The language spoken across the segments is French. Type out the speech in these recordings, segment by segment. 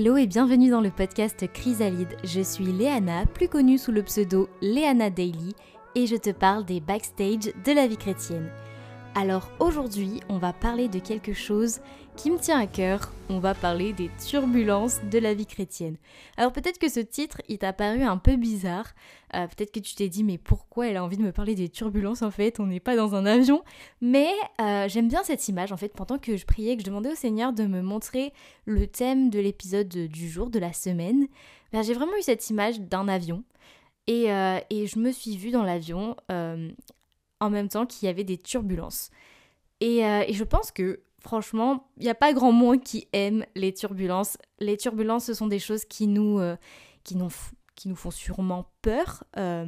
Hello et bienvenue dans le podcast Chrysalide. Je suis Léana, plus connue sous le pseudo Léana Daily, et je te parle des backstage de la vie chrétienne. Alors aujourd'hui, on va parler de quelque chose qui me tient à cœur. On va parler des turbulences de la vie chrétienne. Alors peut-être que ce titre, il t'a paru un peu bizarre. Euh, peut-être que tu t'es dit, mais pourquoi elle a envie de me parler des turbulences en fait? On n'est pas dans un avion. Mais euh, j'aime bien cette image en fait. Pendant que je priais, que je demandais au Seigneur de me montrer le thème de l'épisode du jour, de la semaine, ben, j'ai vraiment eu cette image d'un avion. Et, euh, et, je me suis vue dans l'avion en même temps qu'il y avait des turbulences. Et, euh, je pense que franchement, il n'y a pas grand monde qui aime les turbulences. Les turbulences, ce sont des choses qui nous, euh, qui nous, qui nous font sûrement peur, euh,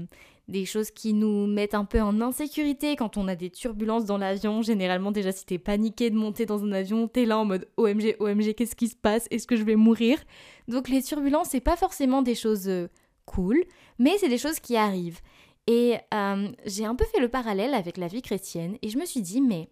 des choses qui nous mettent un peu en insécurité quand on a des turbulences dans l'avion. Généralement, déjà, si t'es paniqué de monter dans un avion, t'es là en mode OMG, OMG, qu'est-ce qui se passe? Est-ce que je vais mourir? Donc les turbulences, c'est pas forcément des choses cool, mais c'est des choses qui arrivent. Et euh, j'ai un peu fait le parallèle avec la vie chrétienne et je me suis dit, mais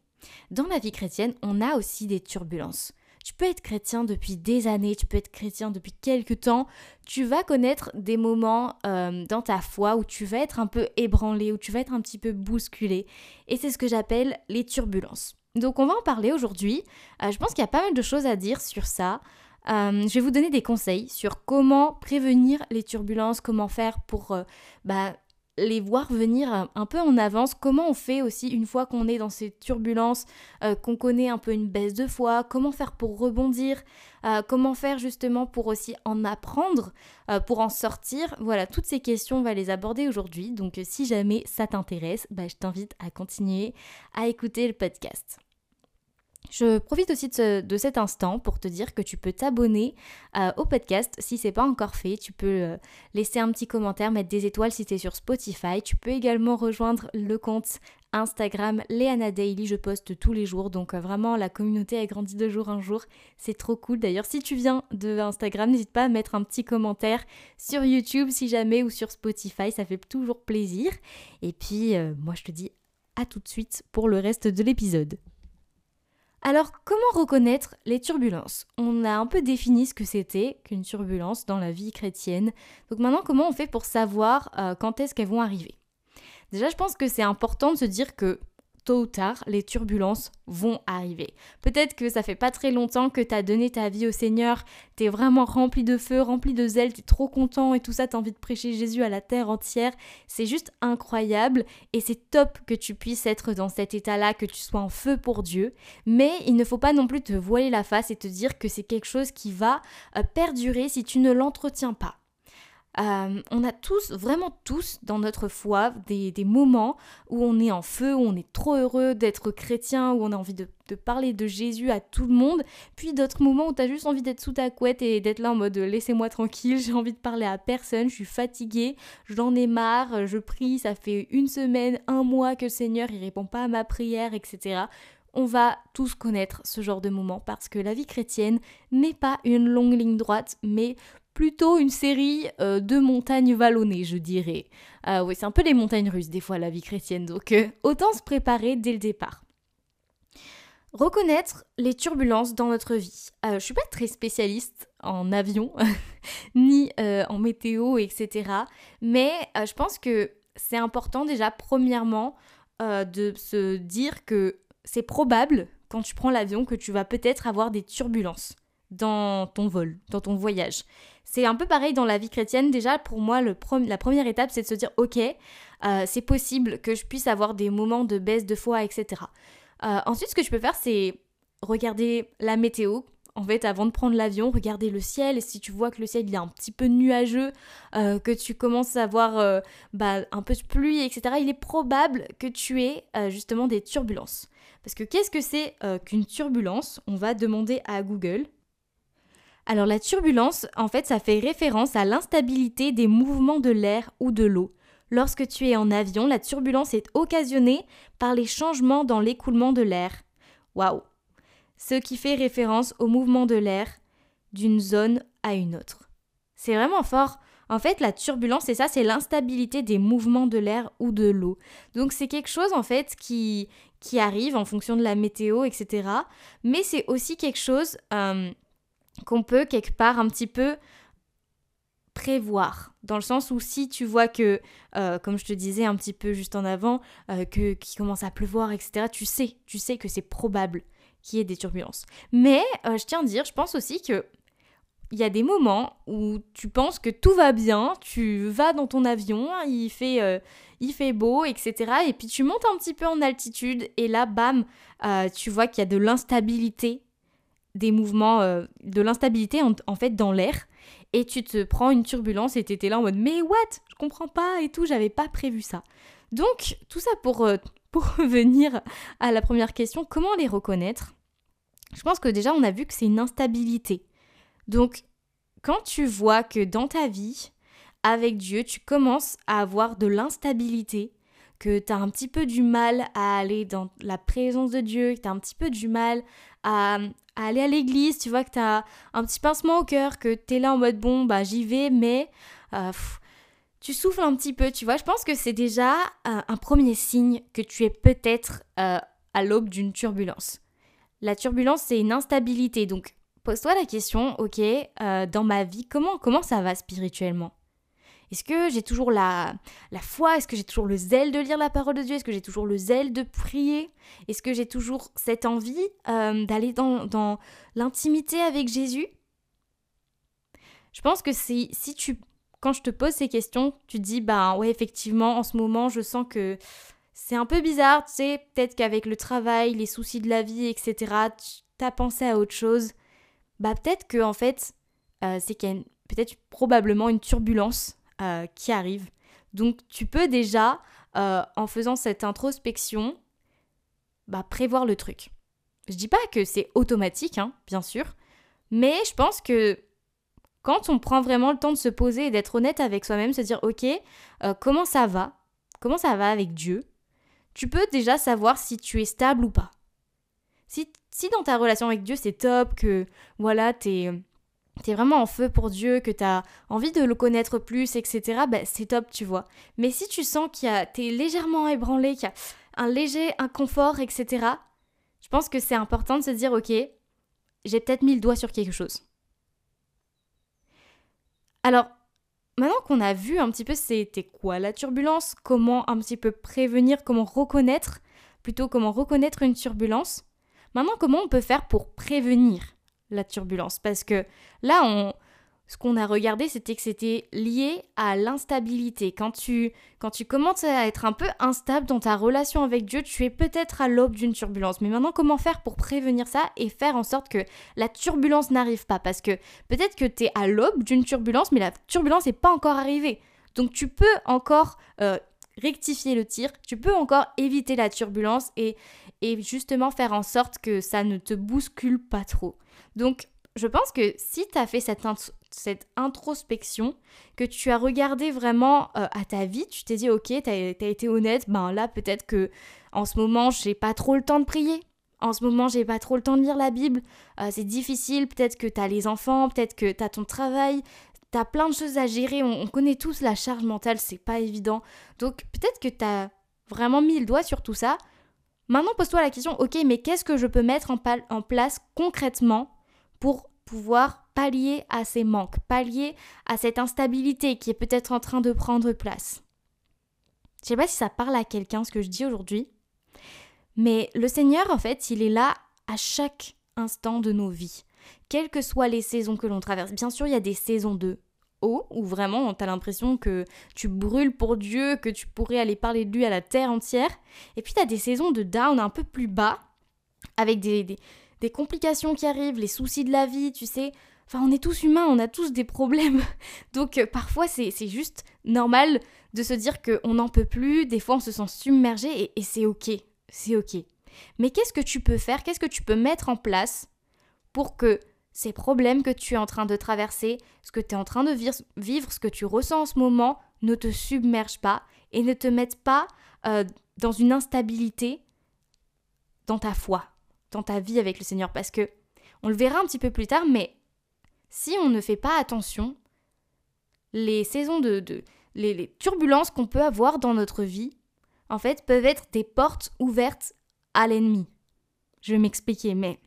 dans la vie chrétienne, on a aussi des turbulences. Tu peux être chrétien depuis des années, tu peux être chrétien depuis quelques temps, tu vas connaître des moments euh, dans ta foi où tu vas être un peu ébranlé, où tu vas être un petit peu bousculé. Et c'est ce que j'appelle les turbulences. Donc on va en parler aujourd'hui. Euh, je pense qu'il y a pas mal de choses à dire sur ça. je vais vous donner des conseils sur comment prévenir les turbulences, comment faire pour bah, les voir venir un peu en avance. Comment on fait aussi une fois qu'on est dans ces turbulences, euh, qu'on connaît un peu une baisse de foi, comment faire pour rebondir, euh, comment faire justement pour aussi en apprendre, euh, pour en sortir? Voilà, toutes ces questions, on va les aborder aujourd'hui. Donc si jamais ça t'intéresse, bah, je t'invite à continuer à écouter le podcast. Je profite aussi de, cet instant pour te dire que tu peux t'abonner euh, au podcast si c'est pas encore fait. Tu peux euh, laisser un petit commentaire, mettre des étoiles si tu es sur Spotify. Tu peux également rejoindre le compte Instagram Léana Daily. Je poste tous les jours. Donc euh, vraiment, la communauté a grandi de jour en jour. C'est trop cool. D'ailleurs, si tu viens de Instagram, n'hésite pas à mettre un petit commentaire sur YouTube si jamais ou sur Spotify. Ça fait toujours plaisir. Et puis, moi, je te dis à tout de suite pour le reste de l'épisode. Alors, comment reconnaître les turbulences? On a un peu défini ce que c'était qu'une turbulence dans la vie chrétienne. Donc maintenant, comment on fait pour savoir euh, quand est-ce qu'elles vont arriver? Déjà, je pense que c'est important de se dire que tôt ou tard, les turbulences vont arriver. Peut-être que ça fait pas très longtemps que tu as donné ta vie au Seigneur, tu es vraiment rempli de feu, rempli de zèle, tu es trop content et tout ça, tu as envie de prêcher Jésus à la terre entière. C'est juste incroyable et c'est top que tu puisses être dans cet état-là, que tu sois en feu pour Dieu. Mais il ne faut pas non plus te voiler la face et te dire que c'est quelque chose qui va euh, perdurer si tu ne l'entretiens pas. Euh, on a tous, vraiment tous, dans notre foi, des, moments où on est en feu, où on est trop heureux d'être chrétien, où on a envie de, parler de Jésus à tout le monde, puis d'autres moments où tu as juste envie d'être sous ta couette et d'être là en mode laissez-moi tranquille, j'ai envie de parler à personne, je suis fatiguée, j'en ai marre, je prie, ça fait une semaine, un mois que le Seigneur il répond pas à ma prière, etc on va tous connaître ce genre de moment parce que la vie chrétienne n'est pas une longue ligne droite, mais plutôt une série euh, de montagnes vallonnées, je dirais. Euh, oui, c'est un peu les montagnes russes des fois la vie chrétienne, donc euh, autant se préparer dès le départ. Reconnaître les turbulences dans notre vie. je suis pas très spécialiste en avion, ni en météo, etc. Mais je pense que c'est important déjà, premièrement, de se dire que c'est probable, quand tu prends l'avion, que tu vas peut-être avoir des turbulences dans ton vol, dans ton voyage. C'est un peu pareil dans la vie chrétienne. Déjà, pour moi, la première étape, c'est de se dire, ok, euh, c'est possible que je puisse avoir des moments de baisse de foi, etc. Euh, ensuite, ce que je peux faire, c'est regarder la météo. En fait, avant de prendre l'avion, regarder le ciel. Et si tu vois que le ciel est un petit peu nuageux, euh, que tu commences à avoir bah, un peu de pluie, etc., il est probable que tu aies justement des turbulences. Parce que qu'est-ce que c'est qu'une turbulence? On va demander à Google alors la turbulence, en fait, ça fait référence à l'instabilité des mouvements de l'air ou de l'eau. Lorsque tu es en avion, la turbulence est occasionnée par les changements dans l'écoulement de l'air. Waouh Ce qui fait référence au mouvement de l'air d'une zone à une autre. C'est vraiment fort. En fait, la turbulence, c'est ça, c'est l'instabilité des mouvements de l'air ou de l'eau. Donc c'est quelque chose en fait qui, arrive en fonction de la météo, etc. Mais c'est aussi quelque chose euh, qu'on peut quelque part un petit peu prévoir. Dans le sens où si tu vois que, euh, comme je te disais un petit peu juste en avant, euh, que qu'il commence à pleuvoir, etc., tu sais, tu sais que c'est probable qu'il y ait des turbulences. Mais euh, je tiens à dire, je pense aussi que il y a des moments où tu penses que tout va bien, tu vas dans ton avion, il fait, il fait beau, etc. Et puis tu montes un petit peu en altitude et là, bam, tu vois qu'il y a de l'instabilité des mouvements, de l'instabilité en, fait dans l'air et tu te prends une turbulence et t'étais là en mode mais what? Je comprends pas et tout, j'avais pas prévu ça. Donc tout ça pour, euh, pour revenir à la première question, comment les reconnaître? Je pense que déjà on a vu que c'est une instabilité. Donc quand tu vois que dans ta vie, avec Dieu, tu commences à avoir de l'instabilité, que tu as un petit peu du mal à aller dans la présence de Dieu, que tu as un petit peu du mal à, aller à l'église, tu vois que tu as un petit pincement au cœur, que tu es là en mode bon, bah j'y vais, mais euh, tu souffles un petit peu, tu vois. Je pense que c'est déjà euh, un premier signe que tu es peut-être euh, à l'aube d'une turbulence. La turbulence, c'est une instabilité, donc pose-toi la question, ok, dans ma vie, comment, comment ça va spirituellement? Est-ce que j'ai toujours la, la foi? Est-ce que j'ai toujours le zèle de lire la parole de Dieu? Est-ce que j'ai toujours le zèle de prier? Est-ce que j'ai toujours cette envie euh, d'aller dans, l'intimité avec Jésus? Je pense que si, tu, quand je te pose ces questions, tu te dis, bah ouais, effectivement, en ce moment, je sens que c'est un peu bizarre, tu sais, peut-être qu'avec le travail, les soucis de la vie, etc., tu as pensé à autre chose. Bah peut-être que, en fait, euh, c'est qu'il y a peut-être probablement une turbulence euh, qui arrive. Donc tu peux déjà, euh, en faisant cette introspection, bah, prévoir le truc. Je dis pas que c'est automatique, hein, bien sûr, mais je pense que quand on prend vraiment le temps de se poser et d'être honnête avec soi-même, se dire ok, euh, comment ça va? Comment ça va avec Dieu? Tu peux déjà savoir si tu es stable ou pas. Si, si dans ta relation avec Dieu c'est top, que voilà, t'es t'es vraiment en feu pour Dieu, que t'as envie de le connaître plus, etc., ben c'est top, tu vois. Mais si tu sens qu'il y a, t'es légèrement ébranlé, qu'il y a un léger inconfort, etc., je pense que c'est important de se dire, ok, j'ai peut-être mis le doigt sur quelque chose. Alors, maintenant qu'on a vu un petit peu c'était quoi la turbulence, comment un petit peu prévenir, comment reconnaître, plutôt comment reconnaître une turbulence, maintenant comment on peut faire pour prévenir? La turbulence. Parce que là, on, ce qu'on a regardé, c'était que c'était lié à l'instabilité. Quand tu, quand commences à être un peu instable dans ta relation avec Dieu, tu es peut-être à l'aube d'une turbulence. Mais maintenant, comment faire pour prévenir ça et faire en sorte que la turbulence n'arrive pas? Parce que peut-être que tu es à l'aube d'une turbulence, mais la turbulence n'est pas encore arrivée. Donc tu peux encore euh, rectifier le tir, tu peux encore éviter la turbulence et, et justement faire en sorte que ça ne te bouscule pas trop. Donc, je pense que si tu as fait cette, cette, introspection, que tu as regardé vraiment euh, à ta vie, tu t'es dit, ok, tu as, été honnête, ben là, peut-être que en ce moment, j'ai pas trop le temps de prier. En ce moment, j'ai pas trop le temps de lire la Bible. Euh, c'est difficile. Peut-être que tu as les enfants, peut-être que tu as ton travail. Tu as plein de choses à gérer. On, connaît tous la charge mentale, c'est pas évident. Donc, peut-être que tu as vraiment mis le doigt sur tout ça. Maintenant, pose-toi la question, ok, mais qu'est-ce que je peux mettre en, en place concrètement pour pouvoir pallier à ces manques, pallier à cette instabilité qui est peut-être en train de prendre place? Je sais pas si ça parle à quelqu'un ce que je dis aujourd'hui, mais le Seigneur, en fait, il est là à chaque instant de nos vies, quelles que soient les saisons que l'on traverse. Bien sûr, il y a des saisons de haut, où vraiment tu as l'impression que tu brûles pour Dieu, que tu pourrais aller parler de lui à la terre entière. Et puis tu as des saisons de down un peu plus bas, avec des, des complications qui arrivent, les soucis de la vie, tu sais. Enfin, on est tous humains, on a tous des problèmes. Donc euh, parfois, c'est juste normal de se dire qu'on n'en peut plus, des fois on se sent submergé et, et c'est ok, c'est ok. Mais qu'est-ce que tu peux faire, qu'est-ce que tu peux mettre en place pour que ces problèmes que tu es en train de traverser, ce que tu es en train de vivre, ce que tu ressens en ce moment, ne te submergent pas et ne te mettent pas euh, dans une instabilité dans ta foi, dans ta vie avec le Seigneur parce que on le verra un petit peu plus tard, mais si on ne fait pas attention, les saisons de, les, les turbulences qu'on peut avoir dans notre vie, en fait, peuvent être des portes ouvertes à l'ennemi. Je vais m'expliquer, mais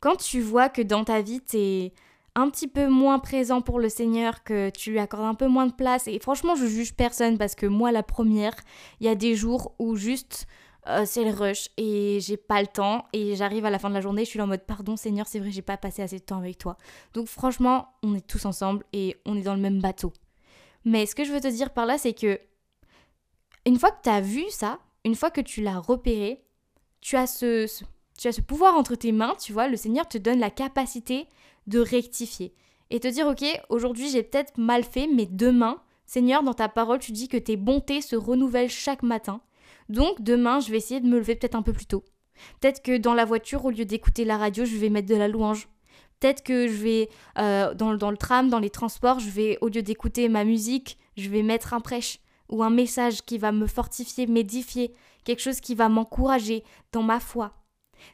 quand tu vois que dans ta vie, tu es un petit peu moins présent pour le Seigneur, que tu lui accordes un peu moins de place, et franchement, je juge personne parce que moi, la première, il y a des jours où juste euh, c'est le rush et j'ai pas le temps et j'arrive à la fin de la journée, je suis en mode pardon Seigneur, c'est vrai, j'ai pas passé assez de temps avec toi. Donc franchement, on est tous ensemble et on est dans le même bateau. Mais ce que je veux te dire par là, c'est que une fois que tu as vu ça, une fois que tu l'as repéré, tu as ce, tu as ce pouvoir entre tes mains, tu vois, le Seigneur te donne la capacité de rectifier et te dire OK, aujourd'hui j'ai peut-être mal fait, mais demain, Seigneur, dans ta parole, tu dis que tes bontés se renouvellent chaque matin. Donc demain, je vais essayer de me lever peut-être un peu plus tôt. Peut-être que dans la voiture, au lieu d'écouter la radio, je vais mettre de la louange. Peut-être que je vais euh, dans, dans, le tram, dans les transports, je vais, au lieu d'écouter ma musique, je vais mettre un prêche ou un message qui va me fortifier, m'édifier, quelque chose qui va m'encourager dans ma foi.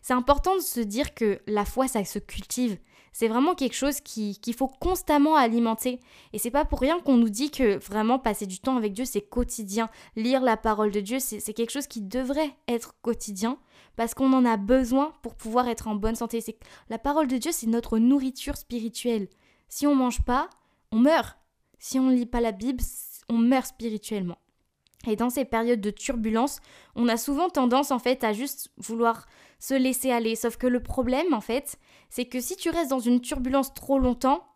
C'est important de se dire que la foi, ça se cultive. C'est vraiment quelque chose qu'il faut constamment alimenter. Et c'est pas pour rien qu'on nous dit que vraiment passer du temps avec Dieu, c'est quotidien. Lire la parole de Dieu, c'est quelque chose qui devrait être quotidien parce qu'on en a besoin pour pouvoir être en bonne santé. La parole de Dieu, c'est notre nourriture spirituelle. Si on mange pas, on meurt. Si on lit pas la Bible, on meurt spirituellement. Et dans ces périodes de turbulence, on a souvent tendance en fait à juste vouloir se laisser aller. Sauf que le problème, en fait, c'est que si tu restes dans une turbulence trop longtemps,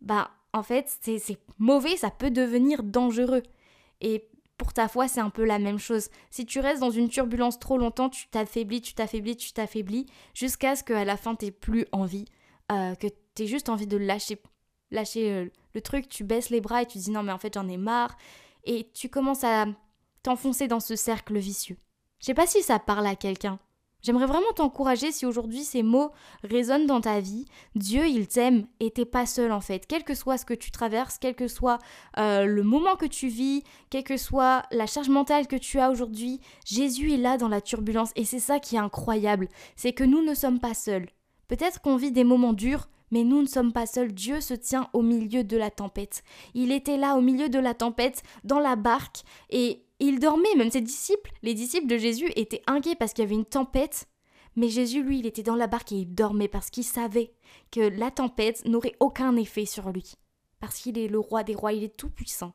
bah, en fait, c'est mauvais, ça peut devenir dangereux. Et pour ta foi, c'est un peu la même chose. Si tu restes dans une turbulence trop longtemps, tu t'affaiblis, tu t'affaiblis, tu t'affaiblis, jusqu'à ce qu'à la fin, tu plus envie, euh, que tu aies juste envie de lâcher, lâcher euh, le truc, tu baisses les bras et tu dis non, mais en fait, j'en ai marre. Et tu commences à t'enfoncer dans ce cercle vicieux. Je sais pas si ça parle à quelqu'un. J'aimerais vraiment t'encourager si aujourd'hui ces mots résonnent dans ta vie. Dieu, il t'aime et t'es pas seul en fait. Quel que soit ce que tu traverses, quel que soit euh, le moment que tu vis, quelle que soit la charge mentale que tu as aujourd'hui, Jésus est là dans la turbulence et c'est ça qui est incroyable. C'est que nous ne sommes pas seuls. Peut-être qu'on vit des moments durs, mais nous ne sommes pas seuls. Dieu se tient au milieu de la tempête. Il était là au milieu de la tempête, dans la barque, et il dormait, même ses disciples, les disciples de Jésus étaient inquiets parce qu'il y avait une tempête. Mais Jésus, lui, il était dans la barque et il dormait parce qu'il savait que la tempête n'aurait aucun effet sur lui. Parce qu'il est le roi des rois, il est tout puissant.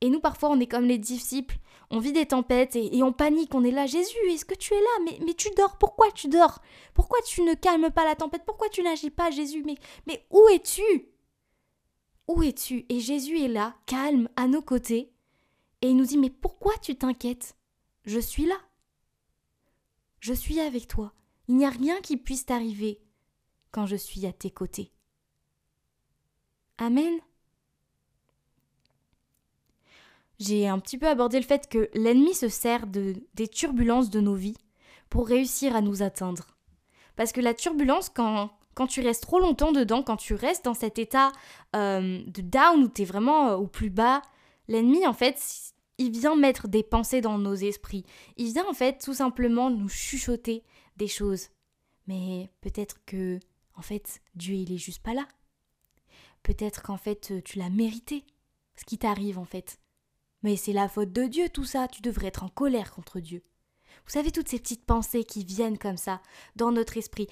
Et nous, parfois, on est comme les disciples, on vit des tempêtes et, on panique, on est là. Jésus, est-ce que tu es là? Mais, tu dors, pourquoi tu dors? Pourquoi tu ne calmes pas la tempête? Pourquoi tu n'agis pas, Jésus? Mais où es-tu? Où es-tu? Et Jésus est là, calme, à nos côtés, et il nous dit Mais pourquoi tu t'inquiètes? Je suis là. Je suis avec toi. Il n'y a rien qui puisse t'arriver quand je suis à tes côtés. Amen. J'ai un petit peu abordé le fait que l'ennemi se sert de, des turbulences de nos vies pour réussir à nous atteindre. Parce que la turbulence, quand, quand tu restes trop longtemps dedans, quand tu restes dans cet état euh, de down où tu es vraiment euh, au plus bas, l'ennemi, en fait, il vient mettre des pensées dans nos esprits. Il vient en fait tout simplement nous chuchoter des choses. Mais peut-être que, en fait, Dieu il est juste pas là. Peut-être qu'en fait tu l'as mérité, ce qui t'arrive en fait. Mais c'est la faute de Dieu tout ça, tu devrais être en colère contre Dieu. Vous savez toutes ces petites pensées qui viennent comme ça dans notre esprit.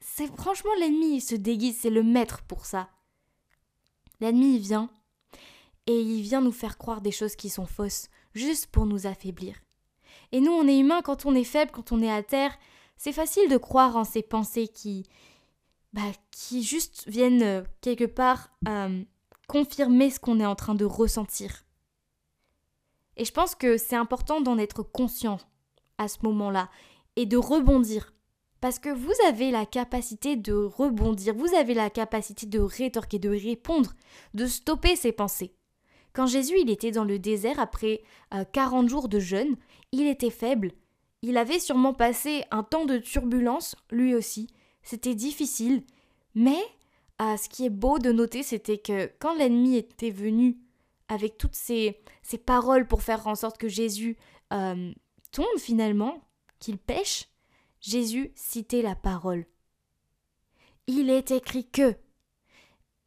C'est franchement l'ennemi, il se déguise, c'est le maître pour ça. L'ennemi il vient et il vient nous faire croire des choses qui sont fausses, juste pour nous affaiblir. Et nous, on est humains quand on est faible, quand on est à terre, c'est facile de croire en ces pensées qui, bah, qui juste viennent euh, quelque part euh, confirmer ce qu'on est en train de ressentir. Et je pense que c'est important d'en être conscient à ce moment-là et de rebondir. Parce que vous avez la capacité de rebondir, vous avez la capacité de rétorquer, de répondre, de stopper ces pensées. Quand Jésus il était dans le désert après 40 euh, jours de jeûne, il était faible. Il avait sûrement passé un temps de turbulence, lui aussi. C'était difficile. Mais euh, ce qui est beau de noter, c'était que quand l'ennemi était venu avec toutes ces, ces, paroles pour faire en sorte que Jésus euh, tombe finalement, qu'il pêche, Jésus citait la parole. Il est écrit que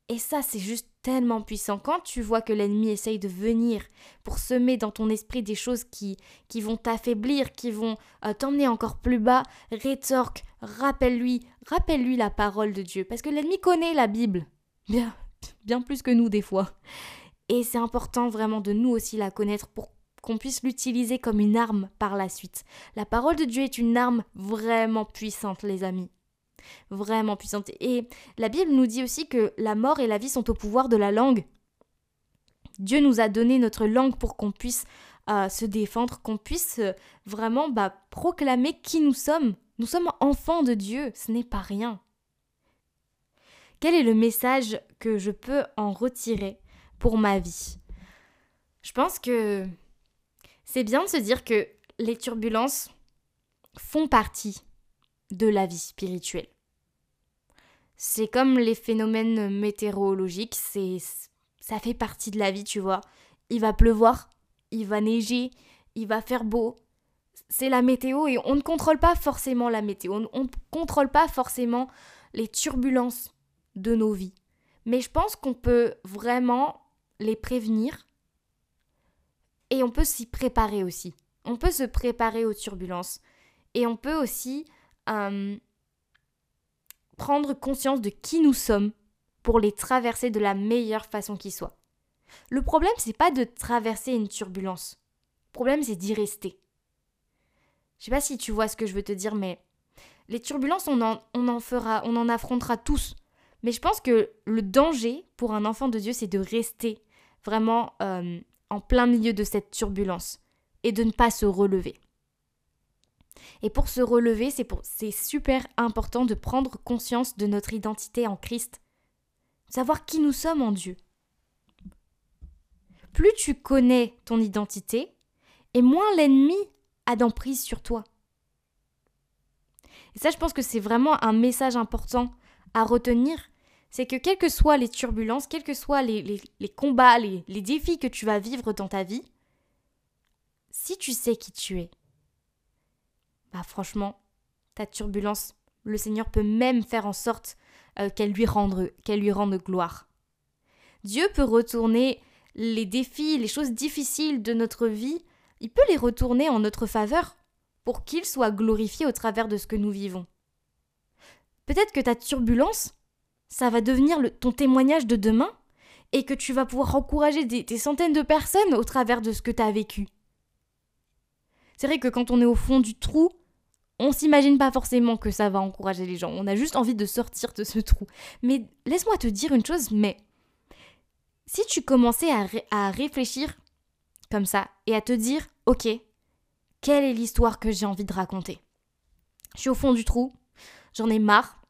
Et ça, c'est juste tellement puissant. Quand tu vois que l'ennemi essaye de venir pour semer dans ton esprit des choses qui, qui vont t'affaiblir, qui vont euh, t'emmener encore plus bas, rétorque, rappelle-lui, rappelle-lui la parole de Dieu. Parce que l'ennemi connaît la Bible. Bien, bien plus que nous des fois. Et c'est important vraiment de nous aussi la connaître pour qu'on puisse l'utiliser comme une arme par la suite. La parole de Dieu est une arme vraiment puissante, les amis. Vraiment puissante. Et la Bible nous dit aussi que la mort et la vie sont au pouvoir de la langue. Dieu nous a donné notre langue pour qu'on puisse euh, se défendre, qu'on puisse euh, vraiment bah, proclamer qui nous sommes. Nous sommes enfants de Dieu, ce n'est pas rien. Quel est le message que je peux en retirer pour ma vie? Je pense que c'est bien de se dire que les turbulences font partie de la vie spirituelle. C'est comme les phénomènes météorologiques, c'est ça fait partie de la vie, tu vois. Il va pleuvoir, il va neiger, il va faire beau. C'est la météo et on ne contrôle pas forcément la météo, on ne contrôle pas forcément les turbulences de nos vies. Mais je pense qu'on peut vraiment les prévenir et on peut s'y préparer aussi. On peut se préparer aux turbulences. Et on peut aussi euh, prendre conscience de qui nous sommes pour les traverser de la meilleure façon qui soit. Le problème, c'est pas de traverser une turbulence. Le problème, c'est d'y rester. Je sais pas si tu vois ce que je veux te dire, mais les turbulences, on en, on en fera, on en affrontera tous. Mais je pense que le danger pour un enfant de Dieu, c'est de rester vraiment euh, en plein milieu de cette turbulence et de ne pas se relever. Et pour se relever, c'est super important de prendre conscience de notre identité en Christ, savoir qui nous sommes en Dieu. Plus tu connais ton identité, et moins l'ennemi a d'emprise sur toi. Et ça, je pense que c'est vraiment un message important à retenir c'est que quelles que soient les turbulences, quels que soient les, combats, les, les défis que tu vas vivre dans ta vie, si tu sais qui tu es, bah franchement, ta turbulence, le Seigneur peut même faire en sorte euh, qu'elle lui, rende, qu'elle lui rende gloire. Dieu peut retourner les défis, les choses difficiles de notre vie, il peut les retourner en notre faveur pour qu'il soit glorifié au travers de ce que nous vivons. Peut-être que ta turbulence, ça va devenir ton témoignage de demain et que tu vas pouvoir encourager des, centaines de personnes au travers de ce que tu as vécu. C'est vrai que quand on est au fond du trou, on s'imagine pas forcément que ça va encourager les gens. On a juste envie de sortir de ce trou. Mais laisse-moi te dire une chose, mais si tu commençais à, réfléchir comme ça et à te dire, ok, quelle est l'histoire que j'ai envie de raconter? Je suis au fond du trou, j'en ai marre,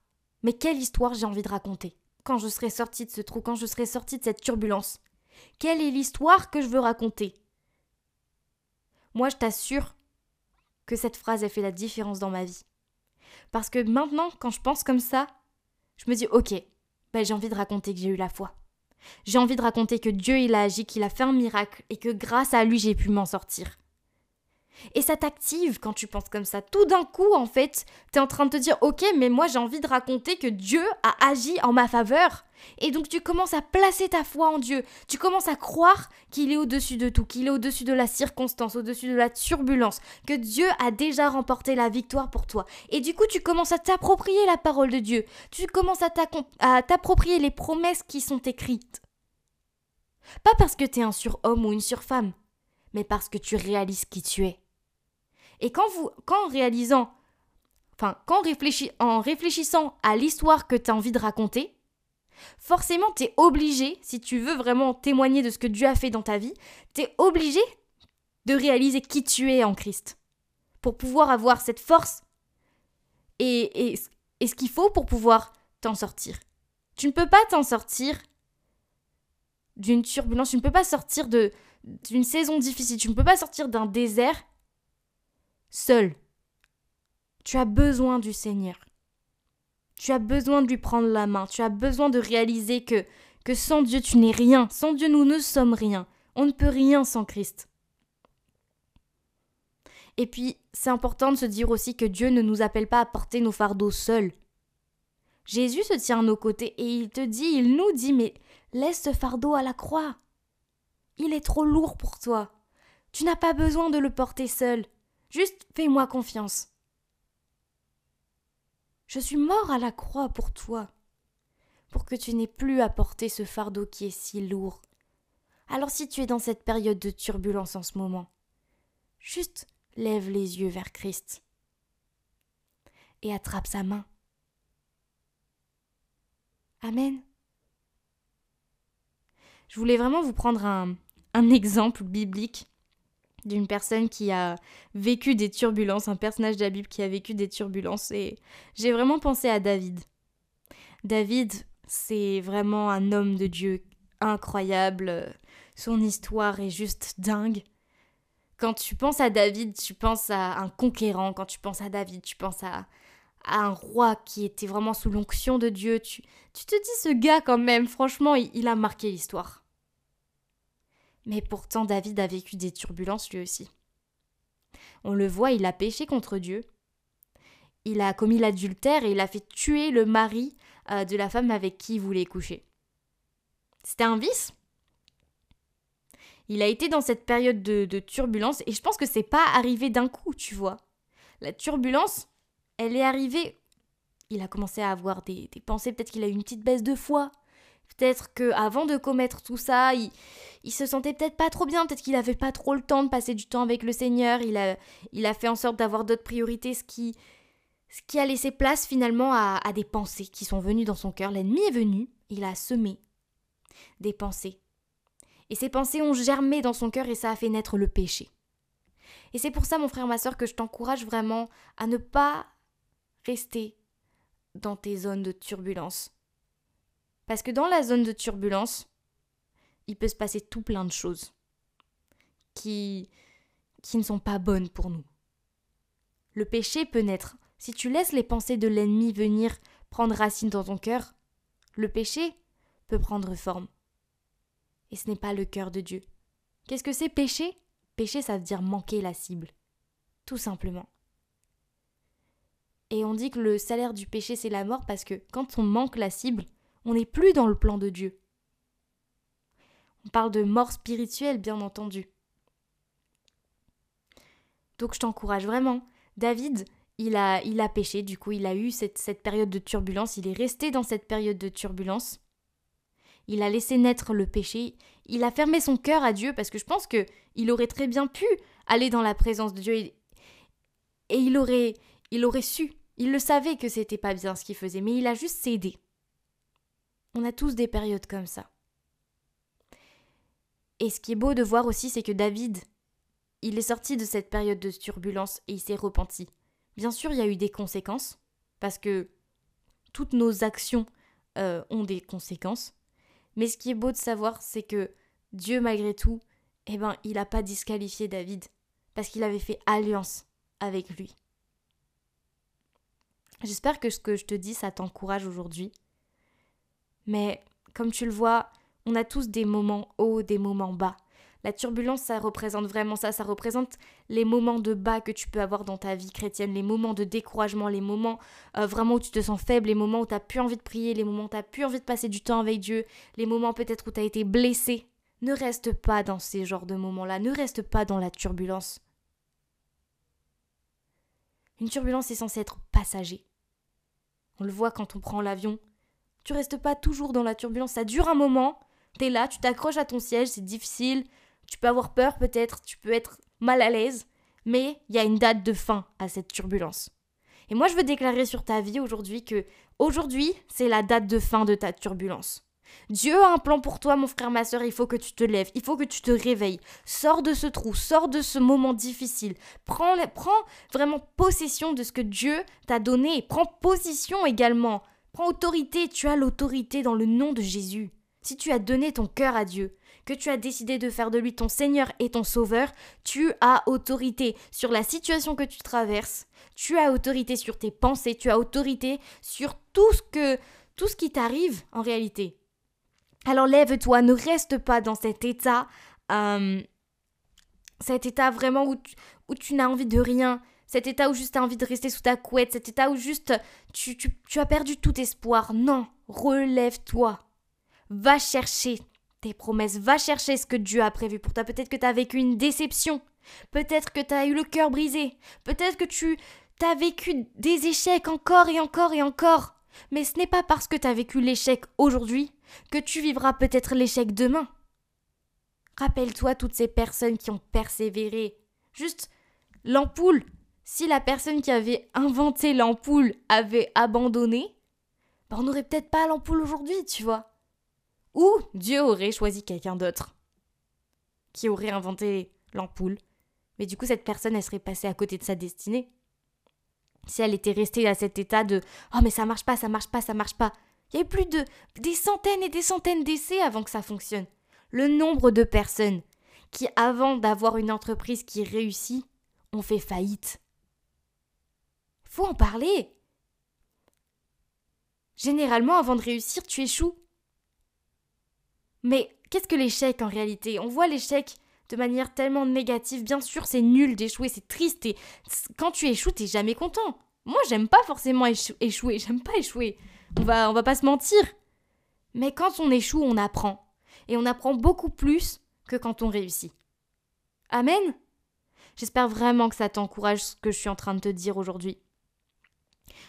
mais quelle histoire j'ai envie de raconter? Quand je serai sortie de ce trou, quand je serai sortie de cette turbulence Quelle est l'histoire que je veux raconter? Moi, je t'assure que cette phrase a fait la différence dans ma vie. Parce que maintenant, quand je pense comme ça, je me dis ok, ben j'ai envie de raconter que j'ai eu la foi. J'ai envie de raconter que Dieu il a agi, qu'il a fait un miracle et que grâce à lui j'ai pu m'en sortir. Et ça t'active quand tu penses comme ça. Tout d'un coup, en fait, t'es en train de te dire, ok, mais moi j'ai envie de raconter que Dieu a agi en ma faveur. Et donc tu commences à placer ta foi en Dieu. Tu commences à croire qu'il est au-dessus de tout, qu'il est au-dessus de la circonstance, au-dessus de la turbulence, que Dieu a déjà remporté la victoire pour toi. Et du coup, tu commences à t'approprier la parole de Dieu. Tu commences à t'approprier les promesses qui sont écrites. Pas parce que t'es un surhomme ou une surfemme, mais parce que tu réalises qui tu es. Et quand vous, quand en réalisant, enfin, quand en réfléchissant à l'histoire que tu as envie de raconter, forcément, tu es obligé, si tu veux vraiment témoigner de ce que Dieu a fait dans ta vie, tu es obligé de réaliser qui tu es en Christ. Pour pouvoir avoir cette force et, ce qu'il faut pour pouvoir t'en sortir. Tu ne peux pas t'en sortir d'une turbulence, tu ne peux pas sortir d'une saison difficile, tu ne peux pas sortir d'un désert seul. Tu as besoin du Seigneur. Tu as besoin de lui prendre la main. Tu as besoin de réaliser que, que sans Dieu, tu n'es rien. Sans Dieu, nous ne sommes rien. On ne peut rien sans Christ. Et puis, c'est important de se dire aussi que Dieu ne nous appelle pas à porter nos fardeaux seuls. Jésus se tient à nos côtés et il te dit, il nous dit, mais laisse ce fardeau à la croix. Il est trop lourd pour toi. Tu n'as pas besoin de le porter seul. Juste fais-moi confiance. Je suis mort à la croix pour toi, pour que tu n'aies plus à porter ce fardeau qui est si lourd. Alors si tu es dans cette période de turbulence en ce moment, juste lève les yeux vers Christ et attrape sa main. Amen. Je voulais vraiment vous prendre un, un exemple biblique d'une personne qui a vécu des turbulences, un personnage de la Bible qui a vécu des turbulences. Et j'ai vraiment pensé à David. David, c'est vraiment un homme de Dieu incroyable. Son histoire est juste dingue. Quand tu penses à David, tu penses à un conquérant. Quand tu penses à David, tu penses à, un roi qui était vraiment sous l'onction de Dieu. Tu, tu, te dis, ce gars quand même, franchement, il a marqué l'histoire. Mais pourtant David a vécu des turbulences lui aussi. On le voit, il a péché contre Dieu. Il a commis l'adultère et il a fait tuer le mari euh, de la femme avec qui il voulait coucher. C'était un vice. Il a été dans cette période de, turbulence et je pense que c'est pas arrivé d'un coup, tu vois. La turbulence, elle est arrivée. Il a commencé à avoir des pensées, peut-être qu'il a eu une petite baisse de foi, Peut-être que avant de commettre tout ça, il, il se sentait peut-être pas trop bien, peut-être qu'il avait pas trop le temps de passer du temps avec le Seigneur, il a, il fait en sorte d'avoir d'autres priorités, ce qui, a laissé place finalement à, à des pensées qui sont venues dans son cœur. L'ennemi est venu, il a semé des pensées. Et ces pensées ont germé dans son cœur et ça a fait naître le péché. Et c'est pour ça, mon frère, ma soeur, que je t'encourage vraiment à ne pas rester dans tes zones de turbulence. Parce que dans la zone de turbulence, il peut se passer tout plein de choses qui, qui ne sont pas bonnes pour nous. Le péché peut naître. Si tu laisses les pensées de l'ennemi venir prendre racine dans ton cœur, le péché peut prendre forme. Et ce n'est pas le cœur de Dieu. Qu'est-ce que c'est péché? Péché, ça veut dire manquer la cible. Tout simplement. Et on dit que le salaire du péché, c'est la mort parce que quand on manque la cible, on n'est plus dans le plan de Dieu. On parle de mort spirituelle, bien entendu. Donc je t'encourage vraiment. David, il a, péché, du coup il a eu cette, cette période de turbulence, il est resté dans cette période de turbulence. Il a laissé naître le péché, il a fermé son cœur à Dieu parce que je pense que il aurait très bien pu aller dans la présence de Dieu et, et il aurait il aurait su, il le savait que c'était pas bien ce qu'il faisait, mais il a juste cédé. On a tous des périodes comme ça. Et ce qui est beau de voir aussi, c'est que David, il est sorti de cette période de turbulence et il s'est repenti. Bien sûr, il y a eu des conséquences, parce que toutes nos actions euh, ont des conséquences. Mais ce qui est beau de savoir, c'est que Dieu, malgré tout, eh ben, il n'a pas disqualifié David, parce qu'il avait fait alliance avec lui. J'espère que ce que je te dis, ça t'encourage aujourd'hui. Mais comme tu le vois, on a tous des moments hauts, des moments bas. La turbulence, ça représente vraiment ça, ça représente les moments de bas que tu peux avoir dans ta vie chrétienne, les moments de découragement, les moments euh, vraiment où tu te sens faible, les moments où tu n'as plus envie de prier, les moments où tu n'as plus envie de passer du temps avec Dieu, les moments peut-être où tu as été blessé. Ne reste pas dans ces genres de moments-là, ne reste pas dans la turbulence. Une turbulence est censée être passager. On le voit quand on prend l'avion, tu restes pas toujours dans la turbulence, ça dure un moment, t'es là, tu t'accroches à ton siège, c'est difficile, tu peux avoir peur peut-être, tu peux être mal à l'aise, mais il y a une date de fin à cette turbulence. Et moi je veux déclarer sur ta vie aujourd'hui que aujourd'hui c'est la date de fin de ta turbulence. Dieu a un plan pour toi, mon frère, ma soeur, il faut que tu te lèves, il faut que tu te réveilles. Sors de ce trou, sors de ce moment difficile. Prends, prends vraiment possession de ce que Dieu t'a donné. Prends position également Prends autorité, tu as l'autorité dans le nom de Jésus. Si tu as donné ton cœur à Dieu, que tu as décidé de faire de lui ton Seigneur et ton Sauveur, tu as autorité sur la situation que tu traverses, tu as autorité sur tes pensées, tu as autorité sur tout ce que tout ce qui t'arrive en réalité. Alors lève-toi, ne reste pas dans cet état, euh, cet état vraiment où où tu n'as envie de rien. Cet état où juste t'as envie de rester sous ta couette, cet état où juste tu, tu, tu as perdu tout espoir. Non, relève-toi. Va chercher tes promesses, va chercher ce que Dieu a prévu pour toi. Peut-être que tu as vécu une déception, peut-être que tu as eu le cœur brisé, peut-être que tu as vécu des échecs encore et encore et encore. Mais ce n'est pas parce que tu as vécu l'échec aujourd'hui que tu vivras peut-être l'échec demain. Rappelle-toi toutes ces personnes qui ont persévéré. Juste l'ampoule. Si la personne qui avait inventé l'ampoule avait abandonné, ben on n'aurait peut-être pas l'ampoule aujourd'hui, tu vois. Ou Dieu aurait choisi quelqu'un d'autre qui aurait inventé l'ampoule. Mais du coup, cette personne, elle serait passée à côté de sa destinée. Si elle était restée à cet état de Oh, mais ça marche pas, ça marche pas, ça marche pas. Il y a eu plus de des centaines et des centaines d'essais avant que ça fonctionne. Le nombre de personnes qui, avant d'avoir une entreprise qui réussit, ont fait faillite. Faut en parler. Généralement, avant de réussir, tu échoues. Mais qu'est-ce que l'échec en réalité? On voit l'échec de manière tellement négative. Bien sûr, c'est nul d'échouer, c'est triste. Et quand tu échoues, t'es jamais content. Moi, j'aime pas forcément échouer. J'aime pas échouer. On va, on va pas se mentir. Mais quand on échoue, on apprend. Et on apprend beaucoup plus que quand on réussit. Amen? J'espère vraiment que ça t'encourage ce que je suis en train de te dire aujourd'hui.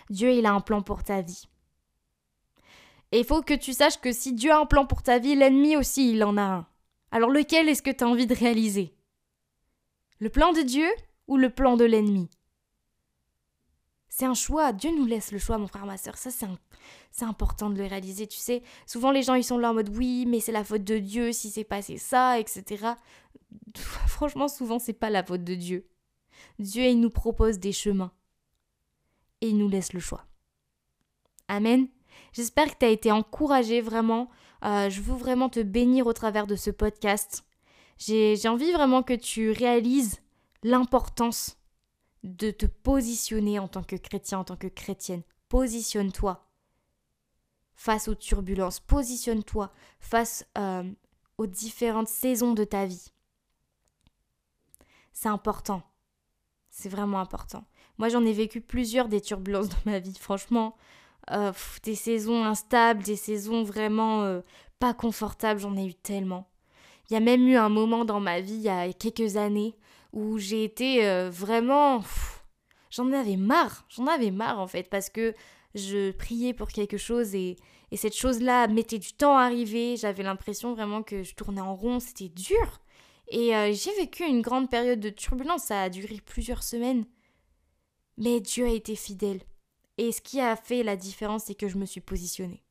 Dieu, il a un plan pour ta vie. Et il faut que tu saches que si Dieu a un plan pour ta vie, l'ennemi aussi, il en a un. Alors lequel est-ce que tu as envie de réaliser? Le plan de Dieu ou le plan de l'ennemi? C'est un choix. Dieu nous laisse le choix, mon frère, ma soeur. Ça, c'est important de le réaliser. Tu sais, souvent les gens, ils sont là en mode oui, mais c'est la faute de Dieu si c'est passé ça, etc. Franchement, souvent, c'est pas la faute de Dieu. Dieu, il nous propose des chemins. Et il nous laisse le choix. Amen. J'espère que tu as été encouragé vraiment. Euh, je veux vraiment te bénir au travers de ce podcast. J'ai envie vraiment que tu réalises l'importance de te positionner en tant que chrétien, en tant que chrétienne. Positionne-toi face aux turbulences. Positionne-toi face euh, aux différentes saisons de ta vie. C'est important. C'est vraiment important. Moi, j'en ai vécu plusieurs des turbulences dans ma vie. Franchement, euh, des saisons instables, des saisons vraiment euh, pas confortables, j'en ai eu tellement. Il y a même eu un moment dans ma vie, il y a quelques années, où j'ai été euh, vraiment... J'en avais marre, j'en avais marre en fait, parce que je priais pour quelque chose et, et cette chose-là mettait du temps à arriver, j'avais l'impression vraiment que je tournais en rond, c'était dur. Et j'ai vécu une grande période de turbulence, ça a duré plusieurs semaines. Mais Dieu a été fidèle. Et ce qui a fait la différence, c'est que je me suis positionnée.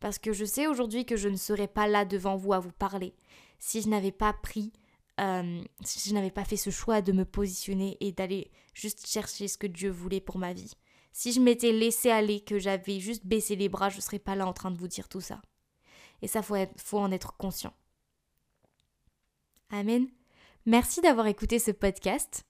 Parce que je sais aujourd'hui que je ne serais pas là devant vous à vous parler si je n'avais pas pris, euh, si je n'avais pas fait ce choix de me positionner et d'aller juste chercher ce que Dieu voulait pour ma vie. Si je m'étais laissé aller, que j'avais juste baissé les bras, je ne serais pas là en train de vous dire tout ça. Et ça, faut, faut en être conscient. Amen. Merci d'avoir écouté ce podcast.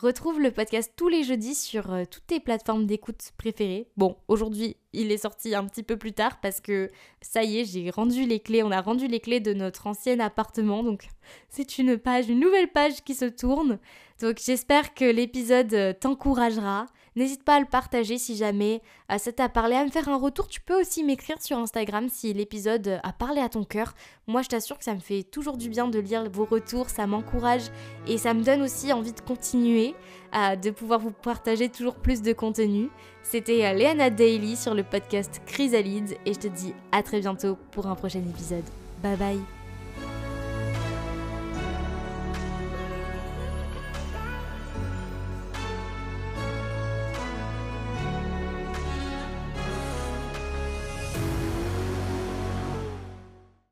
Retrouve le podcast tous les jeudis sur euh, toutes tes plateformes d'écoute préférées. Bon, aujourd'hui, il est sorti un petit peu plus tard parce que ça y est, j'ai rendu les clés, on a rendu les clés de notre ancien appartement. Donc, c'est une page, une nouvelle page qui se tourne. Donc, j'espère que l'épisode euh, t'encouragera. N'hésite pas à le partager si jamais euh, ça t'a parlé, à me faire un retour. Tu peux aussi m'écrire sur Instagram si l'épisode euh, a parlé à ton cœur. Moi, je t'assure que ça me fait toujours du bien de lire vos retours, ça m'encourage et ça me donne aussi envie de continuer, euh, de pouvoir vous partager toujours plus de contenu. C'était Léana Daily sur le podcast Chrysalide et je te dis à très bientôt pour un prochain épisode. Bye bye